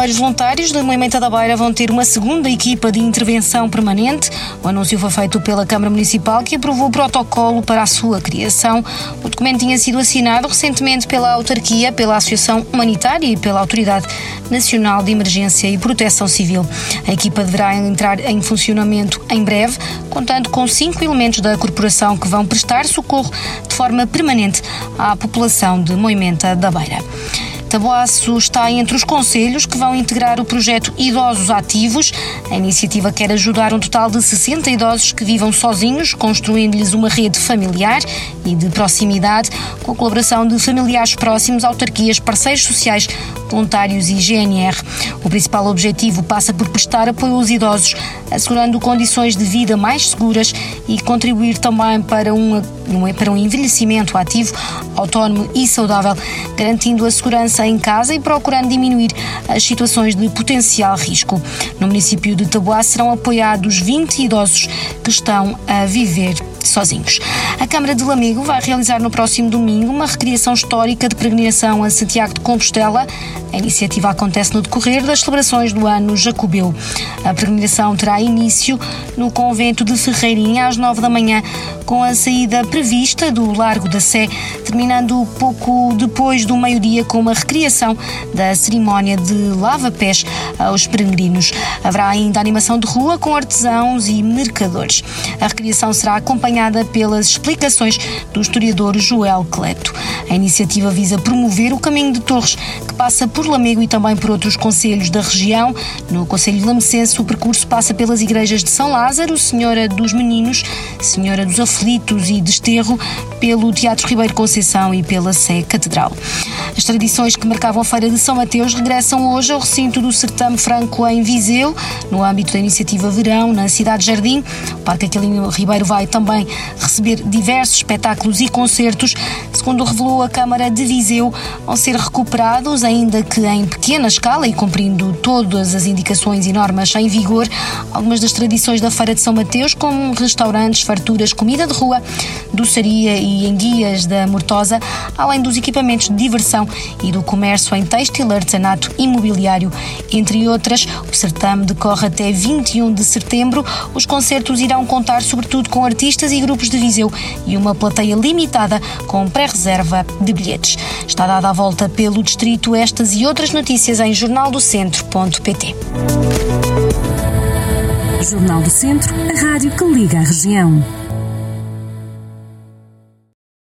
Bombeiros voluntários da Moimenta da Beira vão ter uma segunda equipa de intervenção permanente. O anúncio foi feito pela Câmara Municipal, que aprovou o protocolo para a sua criação. O documento tinha sido assinado recentemente pela autarquia, pela Associação Humanitária e pela Autoridade Nacional de Emergência e Proteção Civil. A equipa deverá entrar em funcionamento em breve, contando com cinco elementos da corporação que vão prestar socorro de forma permanente à população de Moimenta da Beira. Taboaço está entre os conselhos que vão integrar o projeto Idosos Ativos. A iniciativa quer ajudar um total de 60 idosos que vivam sozinhos, construindo-lhes uma rede familiar e de proximidade, com a colaboração de familiares próximos, autarquias, parceiros sociais, voluntários e GNR. O principal objetivo passa por prestar apoio aos idosos, assegurando condições de vida mais seguras e contribuir também para um, para um envelhecimento ativo, autónomo e saudável, garantindo a segurança em casa e procurando diminuir as situações de potencial risco. No município de Taboá serão apoiados 20 idosos que estão a viver sozinhos. A Câmara de Lamego vai realizar no próximo domingo uma recriação histórica de peregrinação a Santiago de Compostela. A iniciativa acontece no decorrer das celebrações do ano Jacobeu. A peregrinação terá início no convento de Ferreirinha às nove da manhã, com a saída prevista do Largo da Sé, terminando pouco depois do meio-dia com uma recriação da cerimónia de lava-pés aos peregrinos. Haverá ainda animação de rua com artesãos e mercadores. A recriação será acompanhada pelas explicações do historiador Joel Cleto. A iniciativa visa promover o caminho de Torres, que passa por Lamego e também por outros conselhos da região. No Conselho de Lamecense, o percurso passa pelas igrejas de São Lázaro, Senhora dos Meninos, Senhora dos Aflitos e Desterro, pelo Teatro Ribeiro Conceição e pela Sé Catedral. As tradições que marcavam a Feira de São Mateus regressam hoje ao recinto do Certame Franco em Viseu, no âmbito da iniciativa Verão, na cidade de Jardim. O Parque Aquilino Ribeiro vai também receber diversos espetáculos e concertos. Segundo revelou a Câmara de Viseu, vão ser recuperados, ainda que em pequena escala e cumprindo todas as indicações e normas em vigor, algumas das tradições da Feira de São Mateus, como restaurantes, farturas, comida de rua, doçaria e enguias da Mortosa, além dos equipamentos de diversão e do comércio em têxtil, artesanato, imobiliário, entre outras. O certame decorre até 21 de setembro. Os concertos irão contar sobretudo com artistas e grupos de Viseu e uma plateia limitada com pré-reserva de bilhetes. Está dada a volta pelo distrito estas e outras notícias em jornaldocentro.pt. Jornal do Centro, a rádio que liga a região.